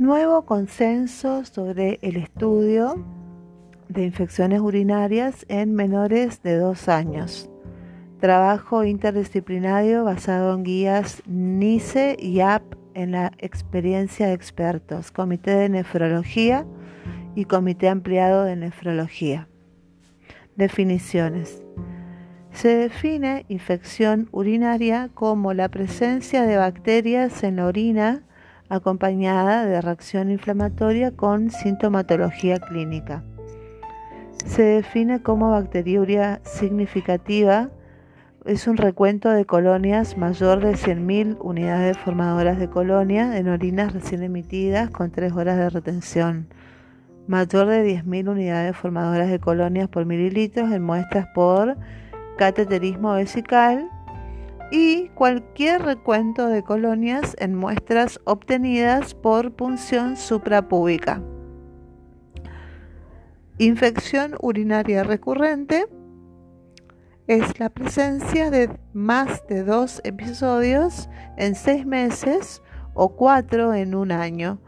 Nuevo consenso sobre el estudio de infecciones urinarias en menores de dos años. Trabajo interdisciplinario basado en guías NICE y AP en la experiencia de expertos, Comité de Nefrología y Comité Ampliado de Nefrología. Definiciones. Se define infección urinaria como la presencia de bacterias en la orina acompañada de reacción inflamatoria con sintomatología clínica. Se define como bacteriuria significativa es un recuento de colonias mayor de 100.000 unidades formadoras de colonia en orinas recién emitidas con 3 horas de retención, mayor de 10.000 unidades formadoras de colonias por mililitros en muestras por cateterismo vesical y cualquier recuento de colonias en muestras obtenidas por punción suprapúbica. Infección urinaria recurrente es la presencia de más de dos episodios en seis meses o cuatro en un año,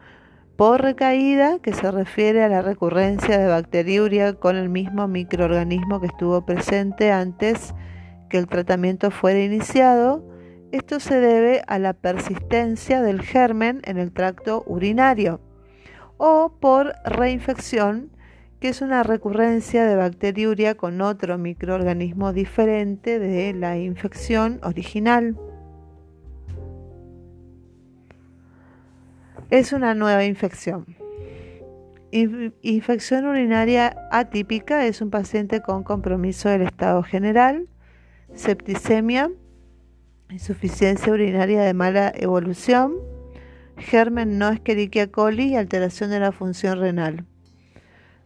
por recaída, que se refiere a la recurrencia de bacteriuria con el mismo microorganismo que estuvo presente antes que el tratamiento fuera iniciado, esto se debe a la persistencia del germen en el tracto urinario o por reinfección, que es una recurrencia de bacteriuria con otro microorganismo diferente de la infección original. Es una nueva infección. Infección urinaria atípica es un paciente con compromiso del estado general septicemia, insuficiencia urinaria de mala evolución, germen no Escherichia coli y alteración de la función renal.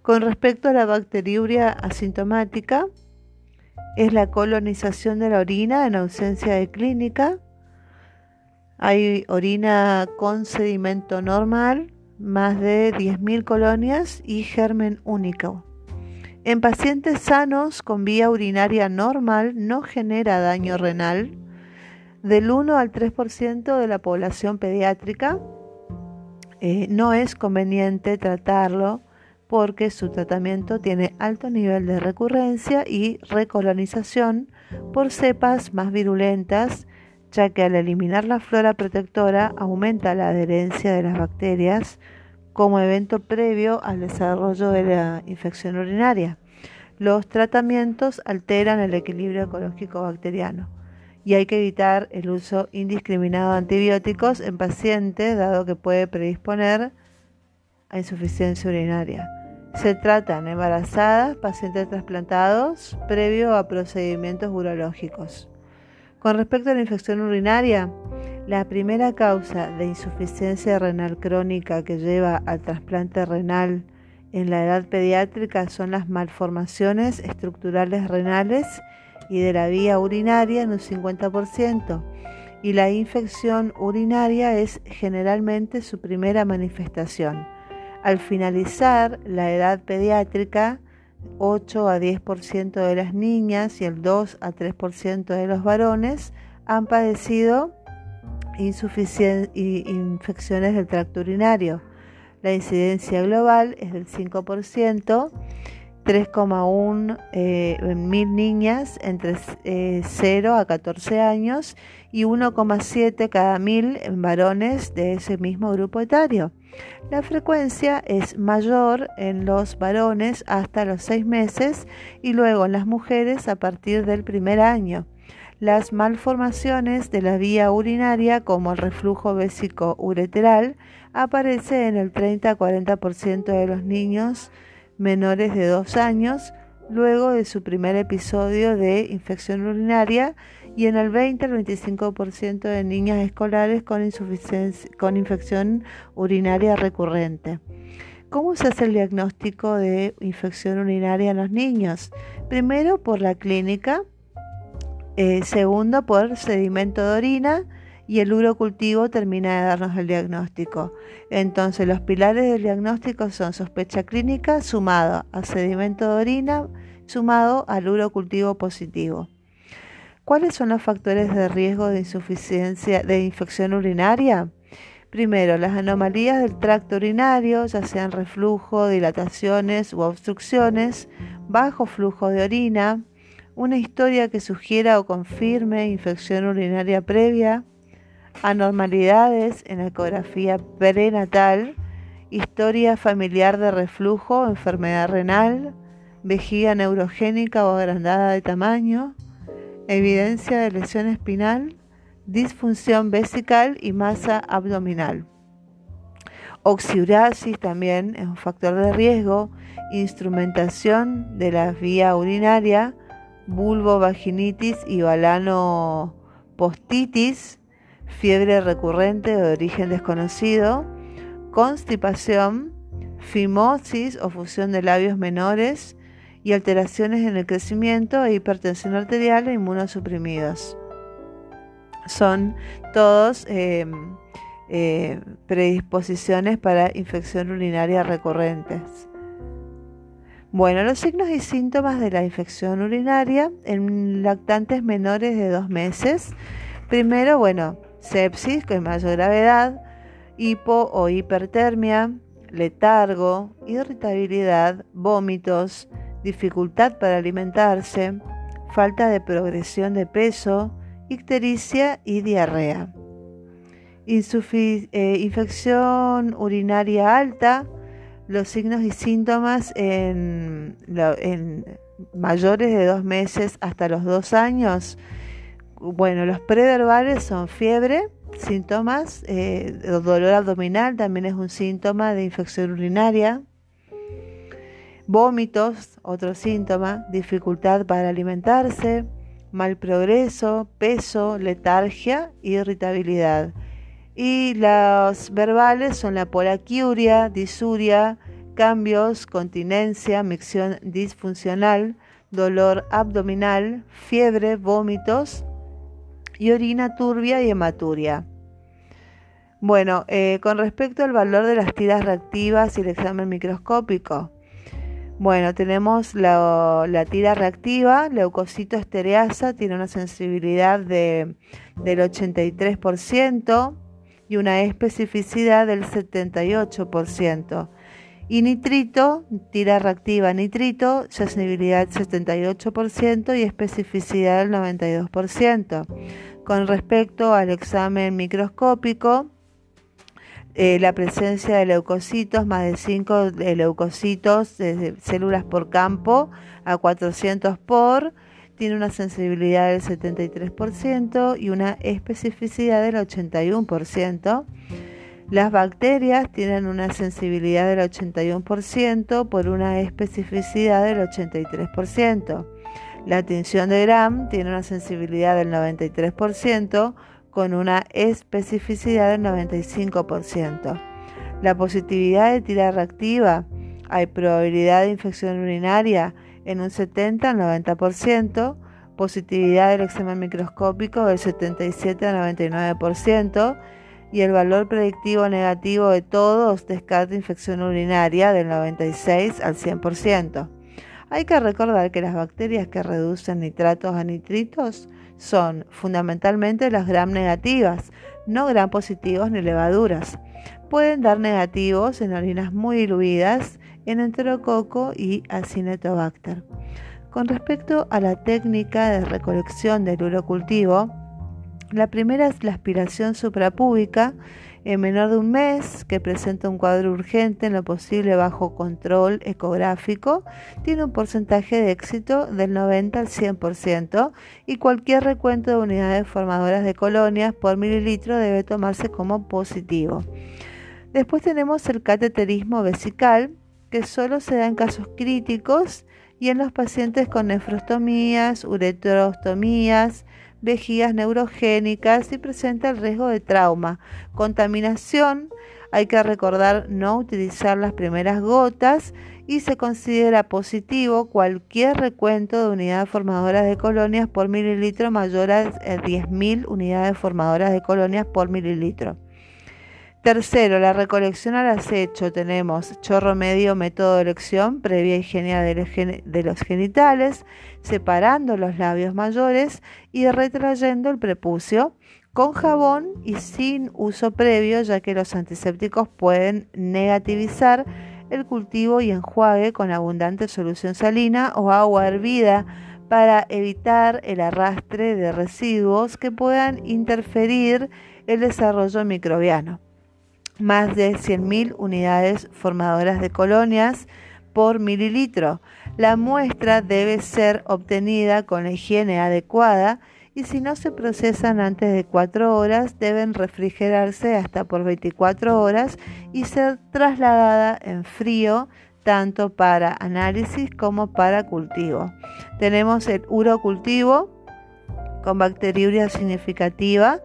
Con respecto a la bacteriuria asintomática, es la colonización de la orina en ausencia de clínica. Hay orina con sedimento normal, más de 10.000 colonias y germen único. En pacientes sanos con vía urinaria normal no genera daño renal. Del 1 al 3% de la población pediátrica eh, no es conveniente tratarlo porque su tratamiento tiene alto nivel de recurrencia y recolonización por cepas más virulentas, ya que al eliminar la flora protectora aumenta la adherencia de las bacterias como evento previo al desarrollo de la infección urinaria. Los tratamientos alteran el equilibrio ecológico bacteriano y hay que evitar el uso indiscriminado de antibióticos en pacientes dado que puede predisponer a insuficiencia urinaria. Se tratan embarazadas, pacientes trasplantados, previo a procedimientos urológicos. Con respecto a la infección urinaria, la primera causa de insuficiencia renal crónica que lleva al trasplante renal en la edad pediátrica son las malformaciones estructurales renales y de la vía urinaria en un 50% y la infección urinaria es generalmente su primera manifestación. Al finalizar la edad pediátrica, 8 a 10% de las niñas y el 2 a 3% de los varones han padecido infecciones del tracto urinario. La incidencia global es del 5%, 3,1 eh, mil niñas entre 0 eh, a 14 años y 1,7 cada mil en varones de ese mismo grupo etario. La frecuencia es mayor en los varones hasta los 6 meses y luego en las mujeres a partir del primer año. Las malformaciones de la vía urinaria, como el reflujo vésico ureteral, aparece en el 30-40% de los niños menores de 2 años luego de su primer episodio de infección urinaria y en el 20-25% de niñas escolares con, con infección urinaria recurrente. ¿Cómo se hace el diagnóstico de infección urinaria en los niños? Primero por la clínica, eh, segundo por sedimento de orina y el urocultivo termina de darnos el diagnóstico. Entonces los pilares del diagnóstico son sospecha clínica sumado a sedimento de orina sumado al urocultivo positivo. ¿Cuáles son los factores de riesgo de insuficiencia de infección urinaria? Primero, las anomalías del tracto urinario, ya sean reflujo, dilataciones u obstrucciones, bajo flujo de orina, una historia que sugiera o confirme infección urinaria previa, anormalidades en la ecografía prenatal, historia familiar de reflujo, enfermedad renal, vejiga neurogénica o agrandada de tamaño, evidencia de lesión espinal, disfunción vesical y masa abdominal. Oxiurasis también es un factor de riesgo, instrumentación de la vía urinaria, vulvovaginitis y balanopostitis, fiebre recurrente de origen desconocido, constipación, fimosis o fusión de labios menores y alteraciones en el crecimiento e hipertensión arterial e inmunosuprimidos. Son todos em, eh, predisposiciones para infección urinaria recurrentes. Bueno, los signos y síntomas de la infección urinaria en lactantes menores de dos meses. Primero, bueno, sepsis con mayor gravedad, hipo o hipertermia, letargo, irritabilidad, vómitos, dificultad para alimentarse, falta de progresión de peso, ictericia y diarrea. Eh, infección urinaria alta, los signos y síntomas en, mayores de dos meses hasta los dos años. Bueno, los preverbales son fiebre, síntomas, eh, dolor abdominal también es un síntoma de infección urinaria, vómitos, otro síntoma, dificultad para alimentarse, mal progreso, peso, letargia, irritabilidad. Y los verbales son la polaquiuria, disuria, cambios, continencia, micción disfuncional, dolor abdominal, fiebre, vómitos y orina turbia y hematuria. Bueno, eh, con respecto al valor de las tiras reactivas y el examen microscópico, bueno, tenemos la, tira reactiva, leucocito estereasa, tiene una sensibilidad de, del 83%, y una especificidad del 78%. Y nitrito, tira reactiva nitrito, sensibilidad 78% y especificidad del 92%. Con respecto al examen microscópico, eh, la presencia de leucocitos, más de 5 leucocitos de células por campo a 400 por, tiene una sensibilidad del 73% y una especificidad del 81%. Las bacterias tienen una sensibilidad del 81% por una especificidad del 83%. La tinción de Gram tiene una sensibilidad del 93% con una especificidad del 95%. La positividad de tira reactiva, hay probabilidad de infección urinaria en un 70 al 90%, positividad del examen microscópico del 77 al 99% y el valor predictivo negativo de todos descarta infección urinaria del 96 al 100%. Hay que recordar que las bacterias que reducen nitratos a nitritos son fundamentalmente las gram negativas, no gram positivos ni levaduras. Pueden dar negativos en orinas muy diluidas en enterococo y acinetobacter. Con respecto a la técnica de recolección del urocultivo, la primera es la aspiración suprapúbica en menor de un mes, que presenta un cuadro urgente en lo posible bajo control ecográfico, tiene un porcentaje de éxito del 90 al 100% y cualquier recuento de unidades formadoras de colonias por mililitro debe tomarse como positivo. Después tenemos el cateterismo vesical, que solo se da en casos críticos y en los pacientes con nefrostomías, uretrostomías, vejigas neurogénicas y presenta el riesgo de trauma. Contaminación, hay que recordar no utilizar las primeras gotas y se considera positivo cualquier recuento de unidades formadoras de colonias por mililitro mayor a 10.000 unidades formadoras de colonias por mililitro. Tercero, la recolección al acecho. Tenemos chorro medio, método de elección, previa higiene de los genitales, separando los labios mayores y retrayendo el prepucio. con jabón y sin uso previo, ya que los antisépticos pueden negativizar el cultivo y enjuague con abundante solución salina o agua hervida para evitar el arrastre de residuos que puedan interferir el desarrollo microbiano. Más de 100.000 unidades formadoras de colonias por mililitro. La muestra debe ser obtenida con la higiene adecuada y si no se procesan antes de 4 horas deben refrigerarse hasta por 24 horas y ser trasladada en frío tanto para análisis como para cultivo. Tenemos el urocultivo con bacteriuria significativa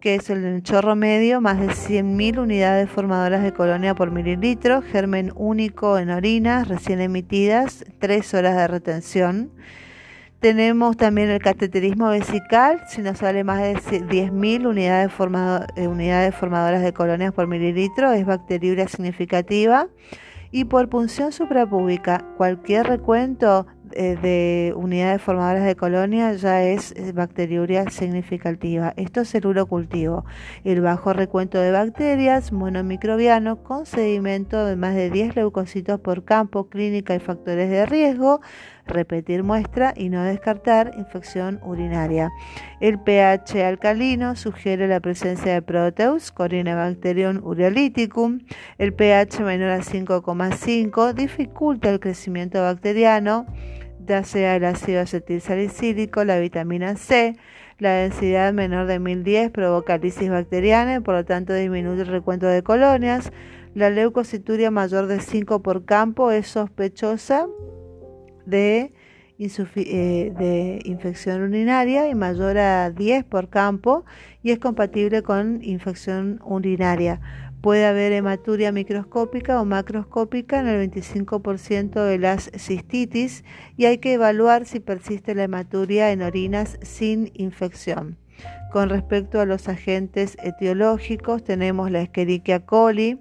que es el chorro medio, más de 100.000 unidades formadoras de colonia por mililitro, germen único en orinas recién emitidas, 3 horas de retención. Tenemos también el cateterismo vesical, si nos sale más de 10.000 unidades, eh, unidades formadoras de colonias por mililitro, es bacteriuria significativa. Y por punción suprapúbica, cualquier recuento de unidades formadoras de colonia ya es bacteriuria significativa. Esto es el urocultivo. El bajo recuento de bacterias monomicrobiano con sedimento de más de 10 leucocitos por campo, clínica y factores de riesgo repetir muestra y no descartar infección urinaria. El pH alcalino sugiere la presencia de Proteus, Corynebacterium ureolyticum. El pH menor a 5,5 dificulta el crecimiento bacteriano, ya sea el ácido acetil salicílico, la vitamina C. La densidad menor de 1010 provoca lisis bacteriana y por lo tanto disminuye el recuento de colonias. La leucocituria mayor de 5 por campo es sospechosa de, eh, de infección urinaria y mayor a 10 por campo y es compatible con infección urinaria. Puede haber hematuria microscópica o macroscópica en el 25% de las cistitis y hay que evaluar si persiste la hematuria en orinas sin infección. Con respecto a los agentes etiológicos, tenemos la Escherichia coli,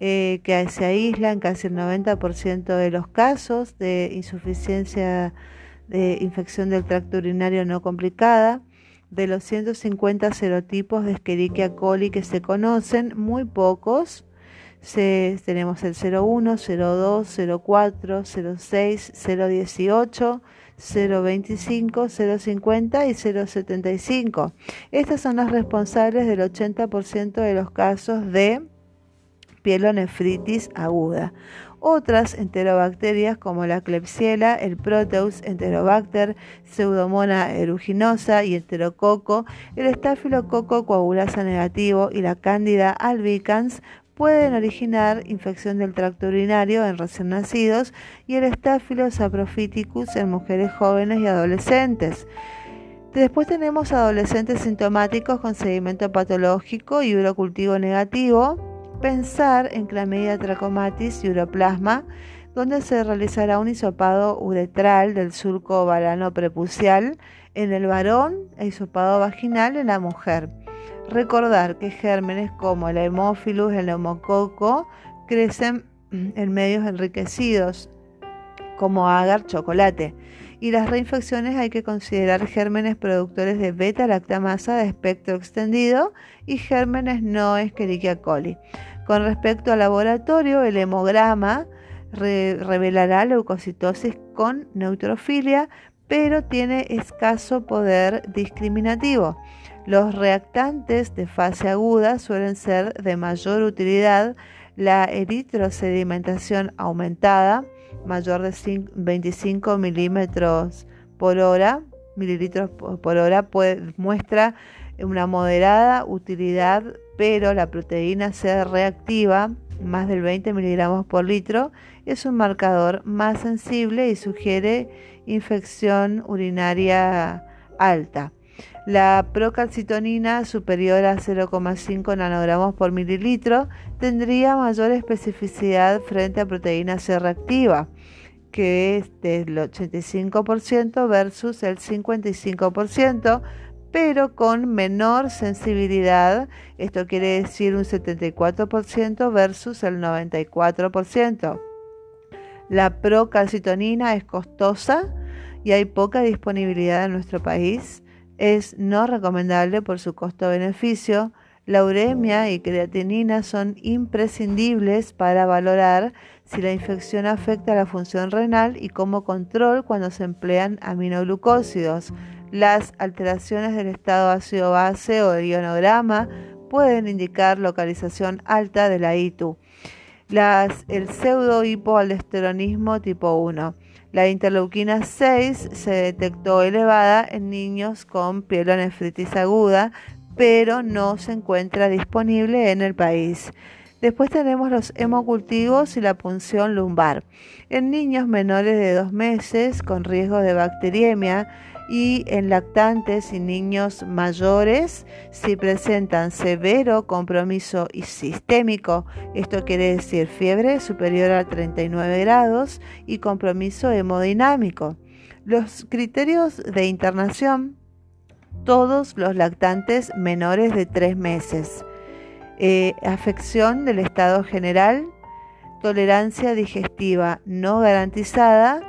eh, que se aísla en casi el 90% de los casos de insuficiencia de infección del tracto urinario no complicada. De los 150 serotipos de Escherichia coli que se conocen, muy pocos tenemos el 01, 02, 04, 06, 018, 025, 050 y 075. Estas son las responsables del 80% de los casos de pielonefritis aguda. Otras enterobacterias como la Klebsiella, el Proteus, Enterobacter, Pseudomonas aeruginosa y Enterococo, el Staphylococcus coagulasa negativo y la Cándida albicans pueden originar infección del tracto urinario en recién nacidos y el Staphylos saprophyticus en mujeres jóvenes y adolescentes. Después tenemos adolescentes sintomáticos con sedimento patológico y urocultivo negativo, pensar en clamidia trachomatis y uroplasma, donde se realizará un hisopado uretral del surco ovalano prepucial en el varón e hisopado vaginal en la mujer. Recordar que gérmenes como el hemófilus, el neumococo, crecen en medios enriquecidos como agar, chocolate. Y las reinfecciones hay que considerar gérmenes productores de beta-lactamasa de espectro extendido y gérmenes no Escherichia coli. Con respecto al laboratorio, el hemograma revelará leucocitosis con neutrofilia, pero tiene escaso poder discriminativo. Los reactantes de fase aguda suelen ser de mayor utilidad. La eritrosedimentación aumentada, mayor de 25 milímetros por hora, mililitros por hora, muestra una moderada utilidad pero la proteína C reactiva, más del 20 miligramos por litro, es un marcador más sensible y sugiere infección urinaria alta. La procalcitonina superior a 0,5 nanogramos por mililitro tendría mayor especificidad frente a proteína C reactiva, que es del 85% versus el 55%, pero con menor sensibilidad, esto quiere decir un 74% versus el 94%. La procalcitonina es costosa y hay poca disponibilidad en nuestro país. Es no recomendable por su costo-beneficio. La uremia y creatinina son imprescindibles para valorar si la infección afecta la función renal y como control cuando se emplean aminoglucósidos. Las alteraciones del estado ácido-base o ionograma pueden indicar localización alta de la ITU. Las, el pseudo-hipoaldosteronismo tipo 1. La interleuquina 6 se detectó elevada en niños con pielonefritis aguda, pero no se encuentra disponible en el país. Después tenemos los hemocultivos y la punción lumbar. En niños menores de dos meses con riesgo de bacteriemia, y en lactantes y niños mayores si presentan severo compromiso sistémico, esto quiere decir fiebre superior a 39 grados y compromiso hemodinámico. Los criterios de internación, todos los lactantes menores de 3 meses. Eh, afección del estado general, tolerancia digestiva no garantizada,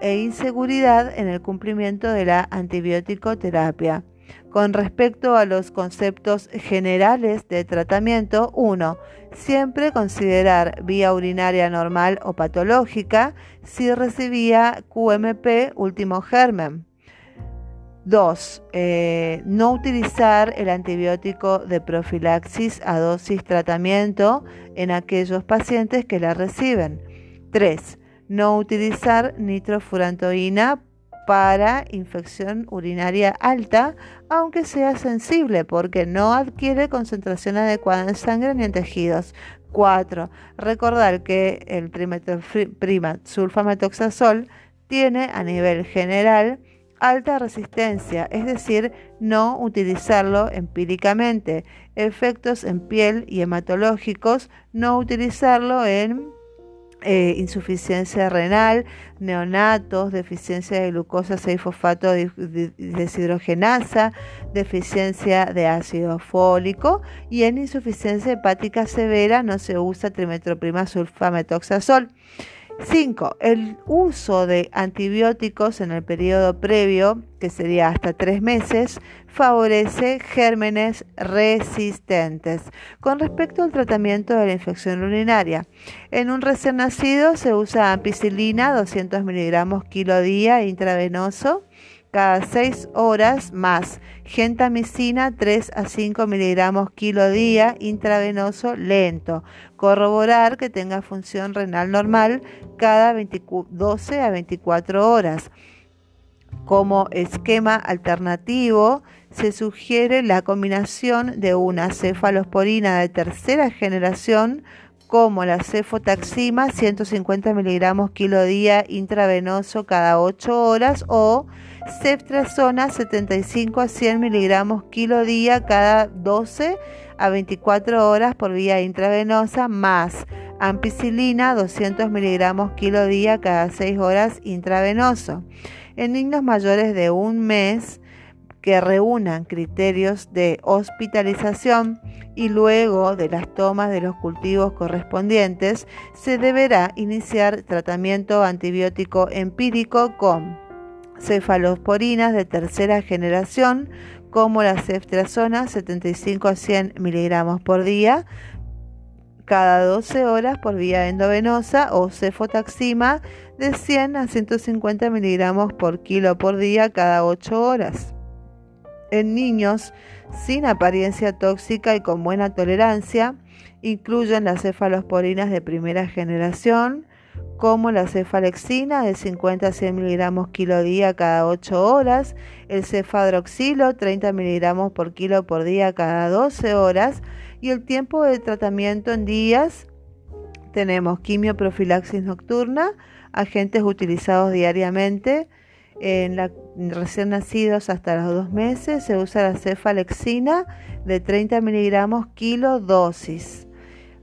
e inseguridad en el cumplimiento de la antibiótico terapia. Con respecto a los conceptos generales de tratamiento, 1. Siempre considerar vía urinaria normal o patológica si recibía QMP último germen. 2. Eh, no utilizar el antibiótico de profilaxis a dosis tratamiento en aquellos pacientes que la reciben. 3 no utilizar nitrofurantoína para infección urinaria alta, aunque sea sensible, porque no adquiere concentración adecuada en sangre ni en tejidos. 4. Recordar que el trimetilprima sulfametoxazol tiene a nivel general alta resistencia, es decir, no utilizarlo empíricamente. Efectos en piel y hematológicos, no utilizarlo en eh, insuficiencia renal, neonatos, deficiencia de glucosa 6-fosfato deshidrogenasa, deficiencia de ácido fólico y en insuficiencia hepática severa no se usa trimetroprima sulfametoxazol. 5. El uso de antibióticos en el periodo previo, que sería hasta tres meses, favorece gérmenes resistentes. Con respecto al tratamiento de la infección urinaria, en un recién nacido se usa ampicilina 200 miligramos kilo día intravenoso cada 6 horas más gentamicina 3 a 5 miligramos kilo día intravenoso lento. Corroborar que tenga función renal normal cada 12 a 24 horas. Como esquema alternativo, se sugiere la combinación de una cefalosporina de tercera generación como la cefotaxima 150 miligramos kilo día intravenoso cada 8 horas o ceftriaxona 75 a 100 miligramos kilo día cada 12 a 24 horas por vía intravenosa más ampicilina 200 miligramos kilo día cada 6 horas intravenoso. En niños mayores de un mes que reúnan criterios de hospitalización y luego de las tomas de los cultivos correspondientes, se deberá iniciar tratamiento antibiótico empírico con cefalosporinas de tercera generación, como la ceftriaxona 75 a 100 miligramos por día, cada 12 horas por vía endovenosa o cefotaxima de 100 a 150 miligramos por kilo por día cada 8 horas. En niños sin apariencia tóxica y con buena tolerancia, incluyen las cefalosporinas de primera generación, como la cefalexina de 50 a 100 miligramos kilo día cada 8 horas, el cefadroxilo 30 miligramos por kilo por día cada 12 horas y el tiempo de tratamiento en días. Tenemos quimioprofilaxis nocturna, agentes utilizados diariamente en la, recién nacidos hasta los dos meses. Se usa la cefalexina de 30 miligramos kilo dosis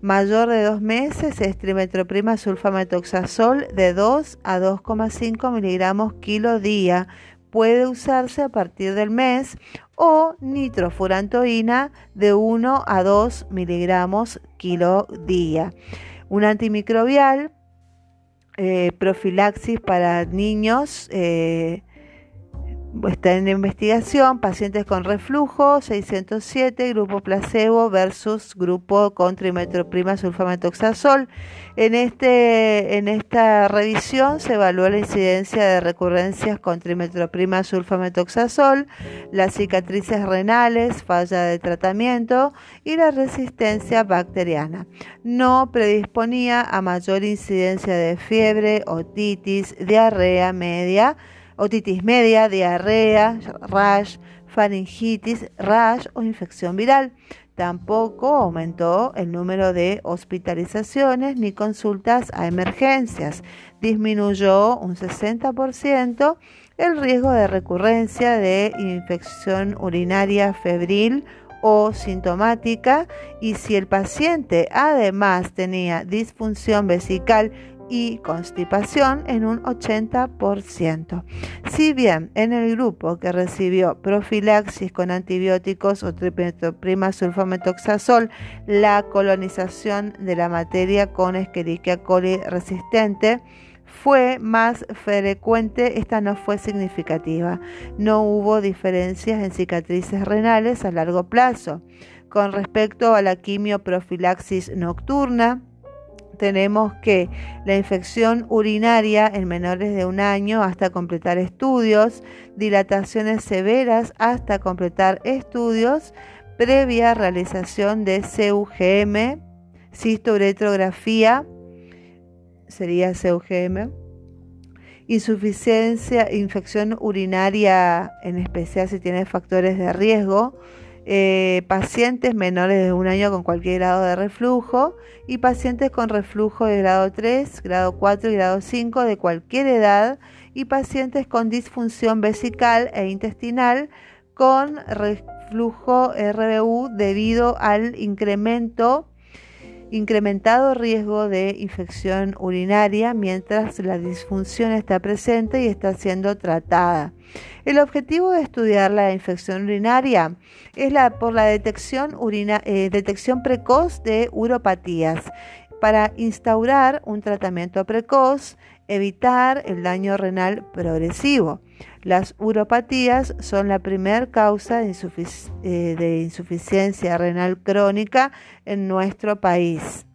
mayor de dos meses es trimetroprima sulfametoxazol de 2 a 2,5 miligramos kilo día. Puede usarse a partir del mes o nitrofurantoína de 1 a 2 miligramos kilo día. Un antimicrobial, eh, profilaxis para niños. Eh, Está en investigación pacientes con reflujo 607, grupo placebo versus grupo con trimetroprima sulfametoxazol. En, este, en esta revisión se evaluó la incidencia de recurrencias con trimetroprima sulfametoxazol, las cicatrices renales, falla de tratamiento y la resistencia bacteriana. No predisponía a mayor incidencia de fiebre, otitis, diarrea media otitis media, diarrea, rash, faringitis, rash o infección viral. Tampoco aumentó el número de hospitalizaciones ni consultas a emergencias. Disminuyó un 60% el riesgo de recurrencia de infección urinaria febril o sintomática y si el paciente además tenía disfunción vesical y constipación en un 80%. Si bien en el grupo que recibió profilaxis con antibióticos o trimetroprima sulfametoxazol, la colonización de la materia con Escherichia coli resistente fue más frecuente, esta no fue significativa. No hubo diferencias en cicatrices renales a largo plazo. Con respecto a la quimioprofilaxis nocturna, tenemos que la infección urinaria en menores de un año hasta completar estudios, dilataciones severas hasta completar estudios, previa realización de CUGM, cistoretrografía, sería CUGM, insuficiencia, infección urinaria, en especial si tiene factores de riesgo, eh, pacientes menores de un año con cualquier grado de reflujo y pacientes con reflujo de grado 3, grado 4 y grado 5 de cualquier edad y pacientes con disfunción vesical e intestinal con reflujo RBU debido al incremento incrementado riesgo de infección urinaria mientras la disfunción está presente y está siendo tratada. El objetivo de estudiar la infección urinaria es la, por la detección, eh, detección precoz de uropatías para instaurar un tratamiento precoz, evitar el daño renal progresivo. Las uropatías son la primera causa de, eh, insuficiencia renal crónica en nuestro país.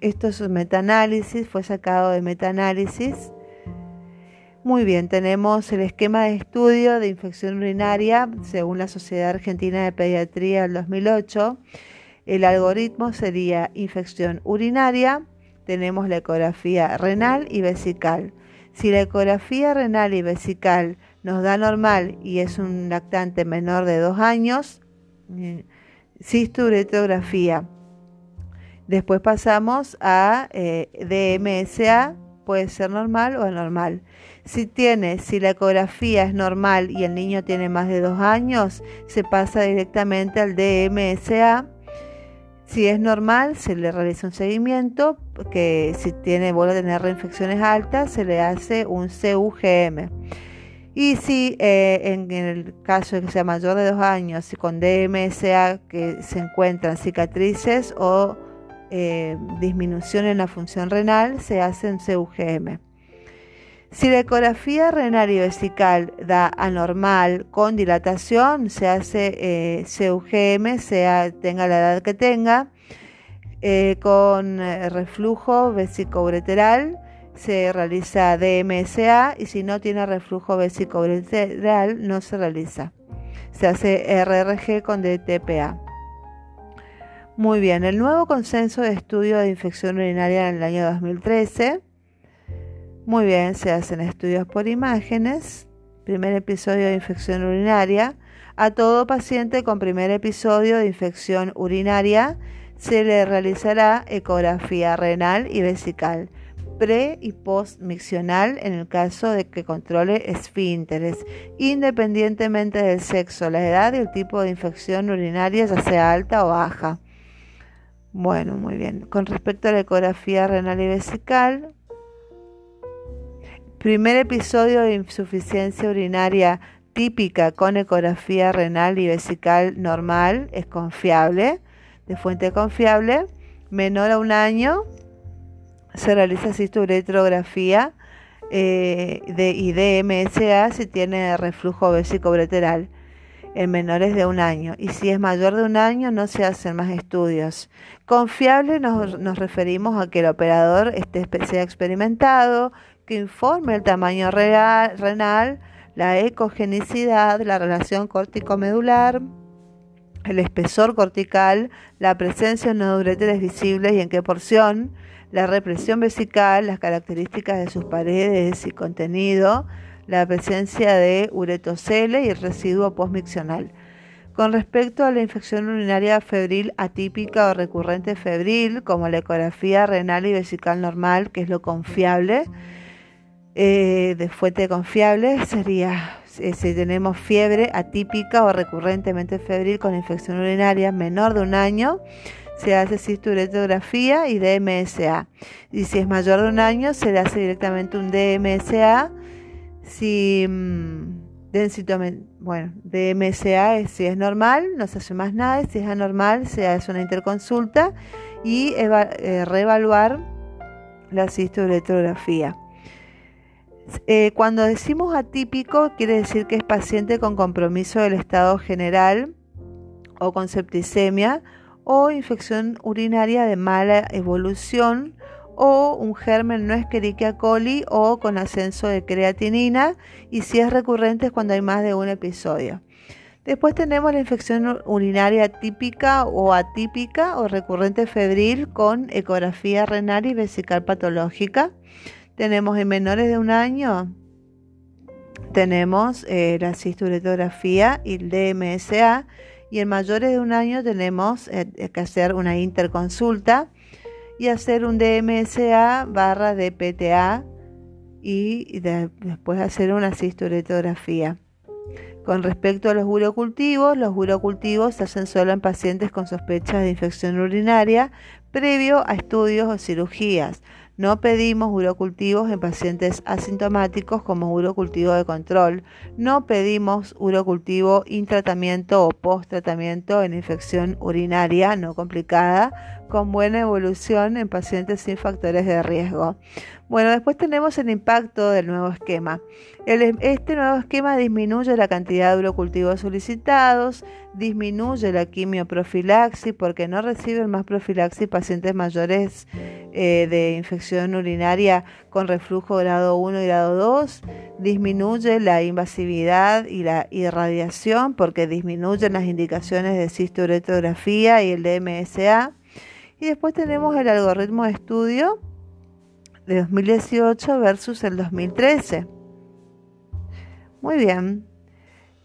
Esto es un metaanálisis, fue sacado de metaanálisis. Muy bien, tenemos el esquema de estudio de infección urinaria según la Sociedad Argentina de Pediatría del 2008. El algoritmo sería infección urinaria, tenemos la ecografía renal y vesical. Si la ecografía renal y vesical nos da normal y es un lactante menor de dos años, eh, cisturetografía. Después pasamos a eh, DMSA, puede ser normal o anormal. Si tiene, si la ecografía es normal y el niño tiene más de dos años, se pasa directamente al DMSA si es normal, se le realiza un seguimiento, que si tiene, vuelve a tener reinfecciones altas, se le hace un CUGM. Y si eh, en, el caso de que sea mayor de dos años, y con DMSA que se encuentran cicatrices o eh, disminución en la función renal, se hace un CUGM. Si la ecografía renal y vesical da anormal con dilatación, se hace eh, CUGM, sea tenga la edad que tenga, eh, con eh, reflujo vesicoureteral se realiza DMSA y si no tiene reflujo vesicoureteral no se realiza. Se hace RRG con DTPA. Muy bien, el nuevo consenso de estudio de infección urinaria en el año 2013 muy bien, se hacen estudios por imágenes. Primer episodio de infección urinaria. A todo paciente con primer episodio de infección urinaria se le realizará ecografía renal y vesical, pre y post miccional en el caso de que controle esfínteres, independientemente del sexo, la edad y el tipo de infección urinaria, ya sea alta o baja. Bueno, muy bien. Con respecto a la ecografía renal y vesical, Primer episodio de insuficiencia urinaria típica con ecografía renal y vesical normal, es confiable, fuente confiable, menor a un año, se realiza cisturetrografía eh, de, y si tiene reflujo vesicobreteral en menores de un año y si es mayor de un año no se hacen más estudios. Confiable nos, nos referimos a que el operador esté, sea experimentado, que informe el tamaño renal, la ecogenicidad, la relación córtico-medular, el espesor cortical, la presencia de nodureteres visibles y en qué porción, la represión vesical, las características de sus paredes y contenido, la presencia de uretocele y el residuo postmiccional. Con respecto a la infección urinaria febril atípica o recurrente febril, como la ecografía renal y vesical normal, que es lo confiable, eh, de fuente confiable, sería si tenemos fiebre atípica o recurrentemente febril con infección urinaria menor de un año, se hace cisturetografía y DMSA. Y si es mayor de un año, se le hace directamente un DMSA si bueno, de MSA es, si es normal, no se hace más nada, si es anormal, se hace una interconsulta y eh, reevaluar la cistoelectrografía. Eh, cuando decimos atípico, quiere decir que es paciente con compromiso del estado general o con septicemia o infección urinaria de mala evolución o un germen no Escherichia coli o con ascenso de creatinina y si es recurrente es cuando hay más de un episodio. Después tenemos la infección urinaria típica o atípica o recurrente febril con ecografía renal y vesical patológica. Tenemos en menores de un año, tenemos eh, la cisturetografía y el DMSA y en mayores de un año tenemos eh, que hacer una interconsulta y hacer un DMSA barra DPTA y después hacer una cistoretografía. Con respecto a los urocultivos, los urocultivos se hacen solo en pacientes con sospechas de infección urinaria previo a estudios o cirugías. No pedimos urocultivos en pacientes asintomáticos como urocultivo de control. No pedimos urocultivo intratamiento o post-tratamiento en infección urinaria no complicada con buena evolución en pacientes sin factores de riesgo. Bueno, después tenemos el impacto del nuevo esquema. este nuevo esquema disminuye la cantidad de urocultivos solicitados, disminuye la quimioprofilaxis porque no reciben más profilaxis pacientes mayores eh, de infección urinaria con reflujo grado 1 y grado 2, disminuye la invasividad y la irradiación porque disminuyen las indicaciones de cistoretografía y el DMSA y después tenemos el algoritmo de estudio de 2018 versus el 2013. Muy bien.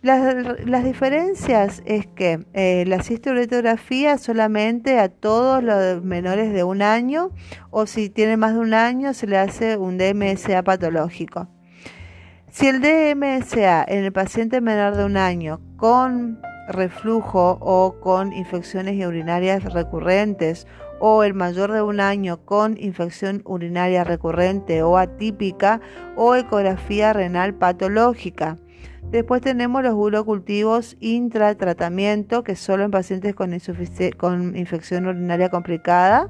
Las, diferencias es que eh, la cistoletografía solamente a todos los menores de un año o si tiene más de un año se le hace un DMSA patológico. Si el DMSA en el paciente menor de un año con reflujo o con infecciones urinarias recurrentes o el mayor de un año con infección urinaria recurrente o atípica o ecografía renal patológica. Después tenemos los urocultivos intratratamiento, que solo en pacientes con, infección urinaria complicada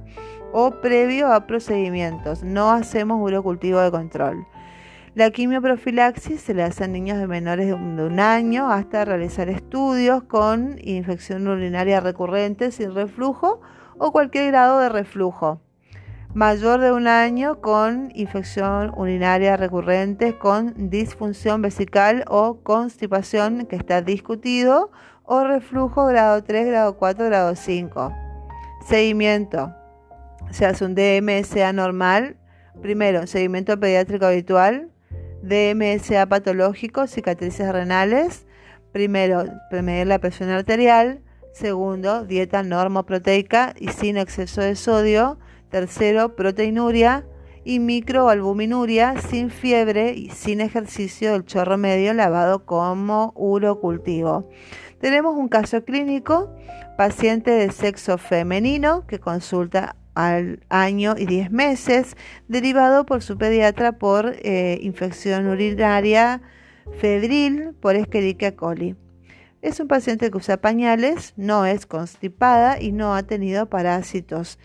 o previo a procedimientos. No hacemos urocultivo de control. La quimioprofilaxis se le hace a niños de menores de un año hasta realizar estudios con infección urinaria recurrente sin reflujo o cualquier grado de reflujo. Mayor de un año con infección urinaria recurrente con disfunción vesical o constipación que está discutido o reflujo grado 3, grado 4, grado 5. Seguimiento. Se hace un DMSA normal. Primero, seguimiento pediátrico habitual. DMSA patológico, cicatrices renales. Primero, medir la presión arterial. Segundo, dieta normoproteica y sin exceso de sodio. Tercero, proteinuria y microalbuminuria sin fiebre y sin ejercicio del chorro medio lavado como urocultivo. Tenemos un caso clínico, paciente de sexo femenino que consulta al año y 10 meses, derivado por su pediatra por eh, infección urinaria febril por Escherichia coli. Es un paciente que usa pañales, no es constipada y no ha tenido parásitos.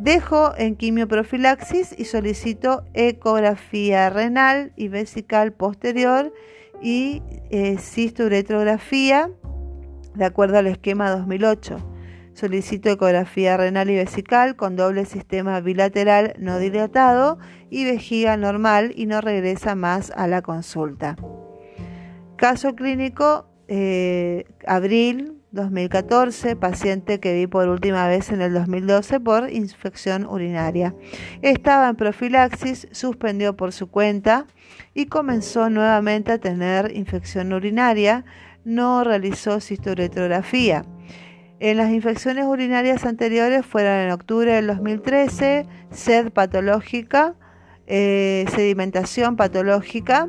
Dejo en quimioprofilaxis y solicito ecografía renal y vesical posterior y eh, cisturetrografía de acuerdo al esquema 2008. Solicito ecografía renal y vesical con doble sistema bilateral no dilatado y vejiga normal y no regresa más a la consulta. Caso clínico, eh, abril 2014, paciente que vi por última vez en el 2012 por infección urinaria. Estaba en profilaxis, suspendió por su cuenta y comenzó nuevamente a tener infección urinaria. No realizó cistoretrografía. En las infecciones urinarias anteriores fueron en octubre del 2013, sed patológica, eh, sedimentación patológica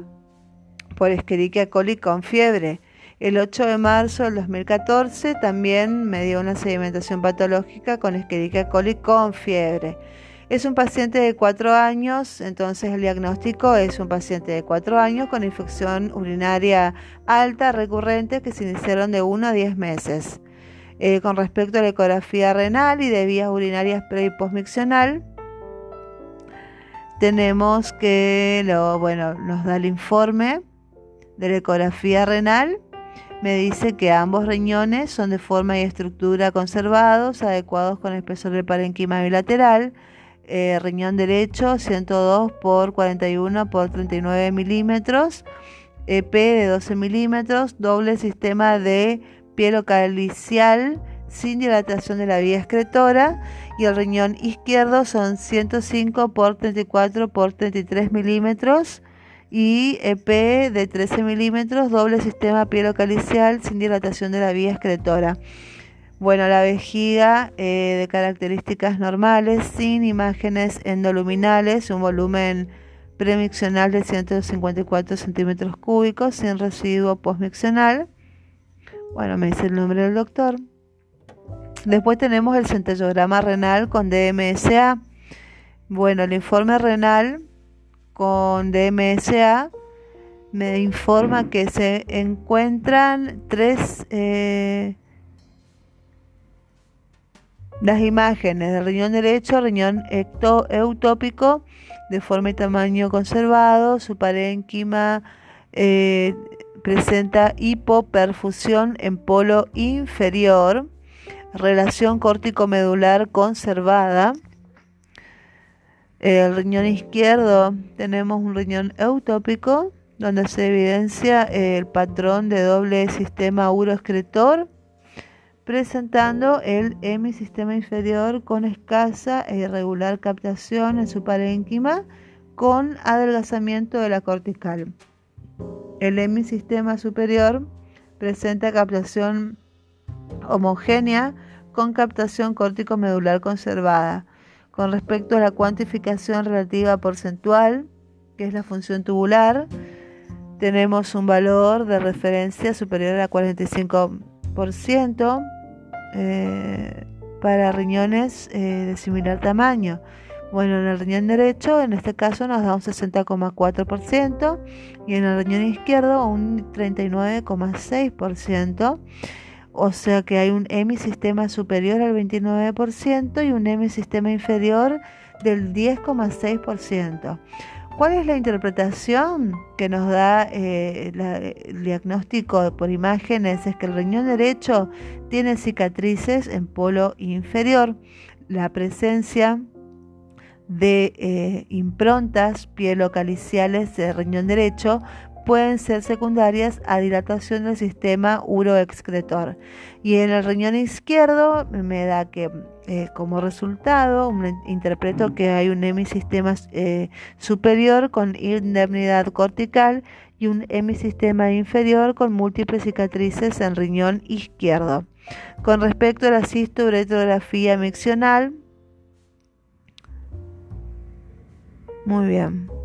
por Escherichia coli con fiebre el 8 de marzo del 2014 también me dio una sedimentación patológica con Escherichia coli con fiebre. Es un paciente de 4 años, entonces el diagnóstico es un paciente de 4 años con infección urinaria alta recurrente que se iniciaron de 1 a 10 meses. Eh, con respecto a la ecografía renal y de vías urinarias pre y postmiccional, tenemos que lo, bueno, nos da el informe de la ecografía renal me dice que ambos riñones son de forma y estructura conservados, adecuados con espesor del parenquima bilateral. Eh, riñón derecho 102 por 41 por 39 milímetros, EP de 12 milímetros, doble sistema de piel calicial sin dilatación de la vía excretora. Y el riñón izquierdo son 105 por 34 por 33 milímetros y EP de 13 milímetros, doble sistema pielocalicial sin dilatación de la vía excretora. Bueno, la vejiga eh, de características normales, sin imágenes endoluminales, un volumen premiccional de 154 centímetros cúbicos, sin residuo postmiccional. Bueno, me dice el nombre del doctor. Después tenemos el centellograma renal con DMSA. Bueno, el informe renal con DMSA me informa que se encuentran tres eh, las imágenes del riñón derecho, riñón eutópico de forma y tamaño conservado, su parénquima eh, presenta hipoperfusión en polo inferior, relación córtico-medular conservada, el riñón izquierdo tenemos un riñón eutópico donde se evidencia el patrón de doble sistema uroexcretor presentando el hemisistema inferior con escasa e irregular captación en su parénquima con adelgazamiento de la cortical. El hemisistema superior presenta captación homogénea con captación córtico-medular conservada con respecto a la cuantificación relativa porcentual, que es la función tubular, tenemos un valor de referencia superior a 45% eh, para riñones eh, de similar tamaño. Bueno, en el riñón derecho, en este caso, nos da un 60,4% y en el riñón izquierdo un 39,6% o sea que hay un hemisistema superior al 29% y un hemisistema inferior del 10,6%. ¿Cuál es la interpretación que nos da eh, el diagnóstico por imágenes? Es que el riñón derecho tiene cicatrices en polo inferior. La presencia de eh, improntas pielocaliciales del riñón derecho pueden ser secundarias a dilatación del sistema uroexcretor. Y en el riñón izquierdo me da que eh, como resultado interpreto que hay un hemisistema eh, superior con indemnidad cortical y un hemisistema inferior con múltiples cicatrices en riñón izquierdo. Con respecto a la cistoretrografía miccional, muy bien.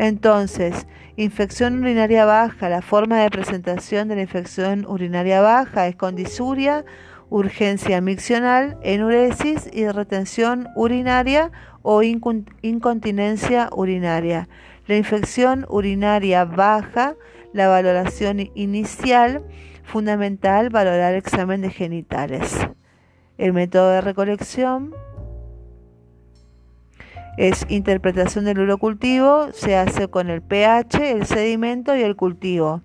Entonces, infección urinaria baja, la forma de presentación de la infección urinaria baja es con disuria, urgencia miccional, enuresis y retención urinaria o incontinencia urinaria. La infección urinaria baja, la valoración inicial, fundamental valorar examen de genitales. El método de recolección Es interpretación del urocultivo, se hace con el pH, el sedimento y el cultivo.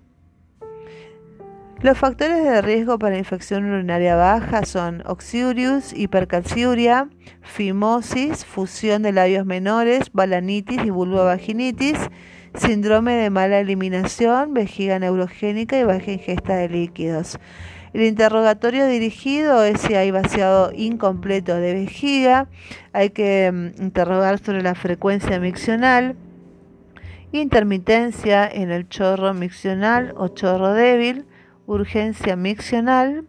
Los factores de riesgo para infección urinaria baja son oxiurius, hipercalciuria, fimosis, fusión de labios menores, balanitis y vulvovaginitis, síndrome de mala eliminación, vejiga neurogénica y baja ingesta de líquidos. El interrogatorio dirigido es si hay vaciado incompleto de vejiga, hay que mm, interrogar sobre la frecuencia miccional, intermitencia en el chorro miccional o chorro débil, urgencia miccional,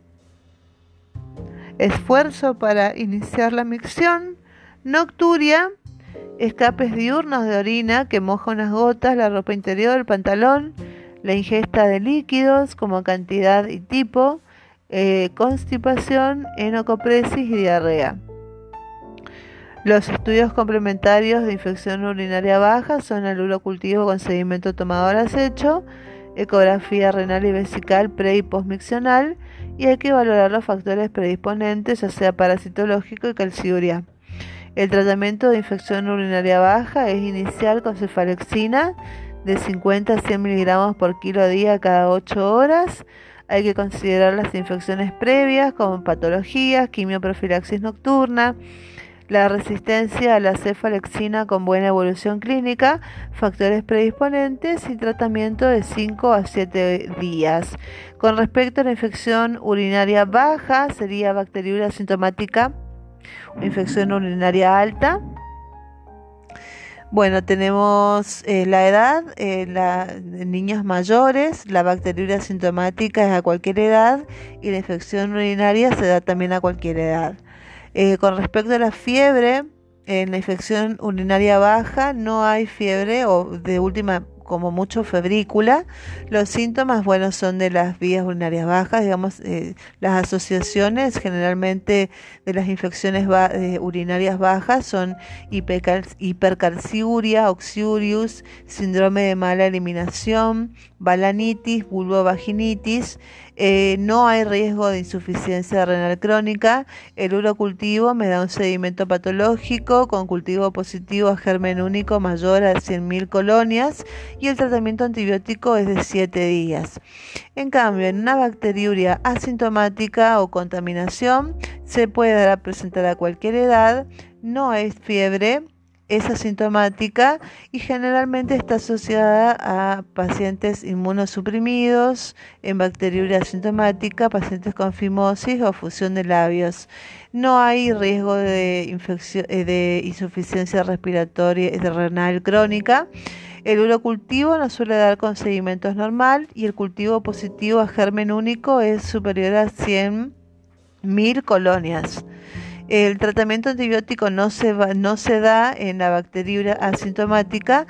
esfuerzo para iniciar la micción, nocturia, escapes diurnos de orina que moja unas gotas, la ropa interior, el pantalón, la ingesta de líquidos como cantidad y tipo, eh, constipación, enocopresis y diarrea. Los estudios complementarios de infección urinaria baja son el urocultivo con sedimento tomado al acecho, ecografía renal y vesical pre y postmiccional y hay que valorar los factores predisponentes, ya sea parasitológico y calciuria. El tratamiento de infección urinaria baja es inicial con cefalexina de 50 a 100 miligramos por kilo día cada 8 horas. Hay que considerar las infecciones previas como patologías, quimioprofilaxis nocturna, la resistencia a la cefalexina con buena evolución clínica, factores predisponentes y tratamiento de 5 a 7 días. Con respecto a la infección urinaria baja, sería bacteriuria asintomática, infección urinaria alta. Bueno, tenemos eh, la edad, eh, niños mayores, la bacteriuria asintomática es a cualquier edad y la infección urinaria se da también a cualquier edad. Eh, con respecto a la fiebre, en la infección urinaria baja no hay fiebre o de última como mucho febrícula. Los síntomas, bueno, son de las vías urinarias bajas, digamos, eh, las asociaciones generalmente de las infecciones eh, urinarias bajas son hipercalciuria, oxiurius, síndrome de mala eliminación, balanitis, vulvovaginitis, eh, no hay riesgo de insuficiencia renal crónica. El urocultivo me da un sedimento patológico con cultivo positivo a germen único mayor a 100.000 colonias y el tratamiento antibiótico es de 7 días. En cambio, en una bacteriuria asintomática o contaminación se puede presentar a cualquier edad, no hay fiebre es asintomática y generalmente está asociada a pacientes inmunosuprimidos, en bacteriuria asintomática, pacientes con fimosis o fusión de labios. No hay riesgo de, infección, eh, de insuficiencia respiratoria de renal crónica. El urocultivo no suele dar con seguimientos normal y el cultivo positivo a germen único es superior a 100.000 colonias. El tratamiento antibiótico no se, no se da en la bacteriuria asintomática,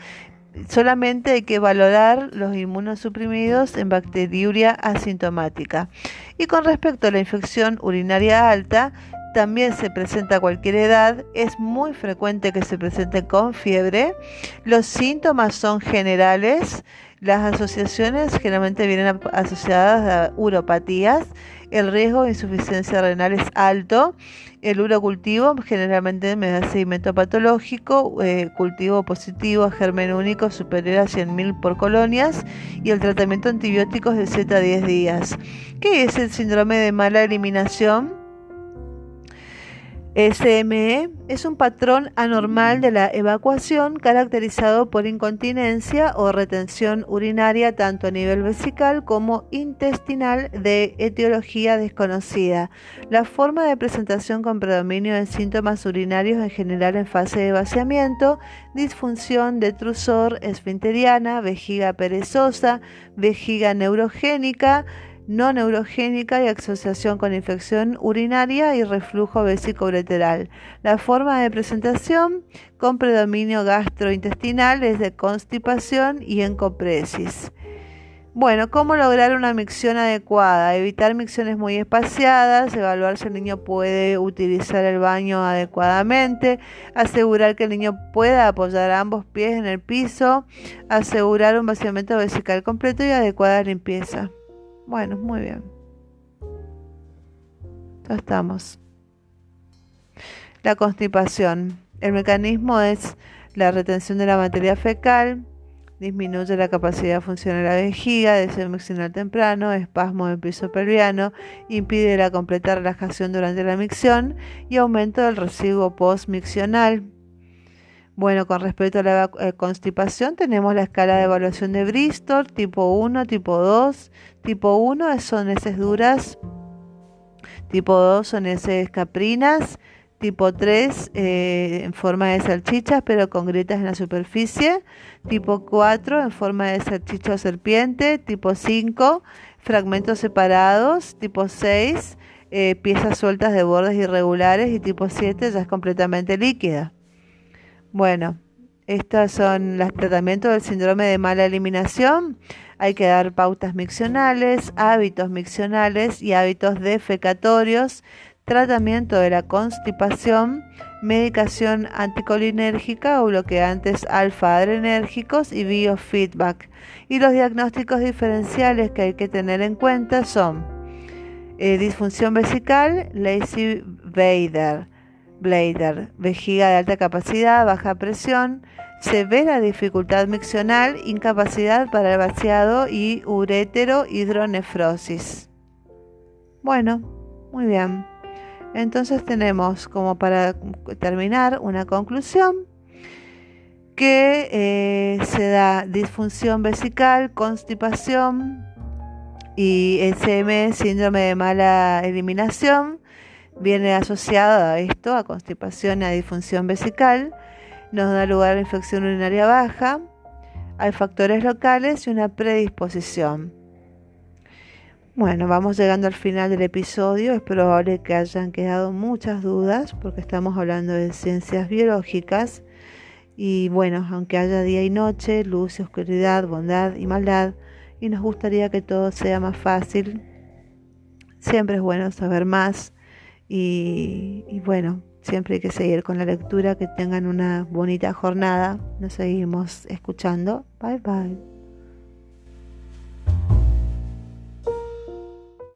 solamente hay que valorar los inmunosuprimidos en bacteriuria asintomática. Y con respecto a la infección urinaria alta, también se presenta a cualquier edad, es muy frecuente que se presente con fiebre. Los síntomas son generales, las asociaciones generalmente vienen asociadas a uropatías, el riesgo de insuficiencia renal es alto el urocultivo generalmente me da seguimiento patológico, eh, cultivo positivo a germen único superior a 100.000 por colonias y el tratamiento antibiótico es de 7 a 10 días. ¿Qué es el síndrome de mala eliminación? SME es un patrón anormal de la evacuación caracterizado por incontinencia o retención urinaria tanto a nivel vesical como intestinal de etiología desconocida. La forma de presentación con predominio de síntomas urinarios en general en fase de vaciamiento, disfunción detrusor esfinteriana, vejiga perezosa, vejiga neurogénica, no neurogénica y asociación con infección urinaria y reflujo vesicoureteral. La forma de presentación con predominio gastrointestinal es de constipación y encopresis. Bueno, ¿cómo lograr una micción adecuada? Evitar micciones muy espaciadas, evaluar si el niño puede utilizar el baño adecuadamente, asegurar que el niño pueda apoyar ambos pies en el piso, asegurar un vaciamiento vesical completo y adecuada limpieza. Bueno, muy bien. Ya estamos. La constipación. El mecanismo es la retención de la materia fecal, disminuye la capacidad funcional de la vejiga, deseo miccional temprano, espasmo del piso pelviano, impide la completa relajación durante la micción y aumento del residuo postmiccional. Bueno, con respecto a la eh, constipación, tenemos la escala de evaluación de Bristol, tipo 1, tipo 2. Tipo 1 son heces duras, tipo 2 son heces caprinas, Tipo 3 eh, en forma de salchichas pero con grietas en la superficie. Tipo 4 en forma de salchicha o serpiente. Tipo 5 fragmentos separados. Tipo 6 eh, piezas sueltas de bordes irregulares. Y tipo 7 ya es completamente líquida. Bueno, estos son los tratamientos del síndrome de mala eliminación. Hay que dar pautas miccionales, hábitos miccionales y hábitos defecatorios tratamiento de la constipación, medicación anticolinérgica o bloqueantes alfa-adrenérgicos y biofeedback. Y los diagnósticos diferenciales que hay que tener en cuenta son eh, disfunción vesical, lazy Bader, Blader, vejiga de alta capacidad, baja presión, severa dificultad miccional, incapacidad para el vaciado y urétero hidronefrosis. Bueno, muy bien. Entonces tenemos como para terminar una conclusión que eh, se da disfunción vesical, constipación y SM, síndrome de mala eliminación, viene asociado a esto, a constipación y a disfunción vesical, nos da lugar a infección urinaria baja, hay factores locales y una predisposición. Bueno, vamos llegando al final del episodio. Es probable que hayan quedado muchas dudas porque estamos hablando de ciencias biológicas. Y bueno, aunque haya día y noche, luz y oscuridad, bondad y maldad, y nos gustaría que todo sea más fácil, siempre es bueno saber más. Y, bueno, siempre hay que seguir con la lectura, que tengan una bonita jornada. Nos seguimos escuchando. Bye bye.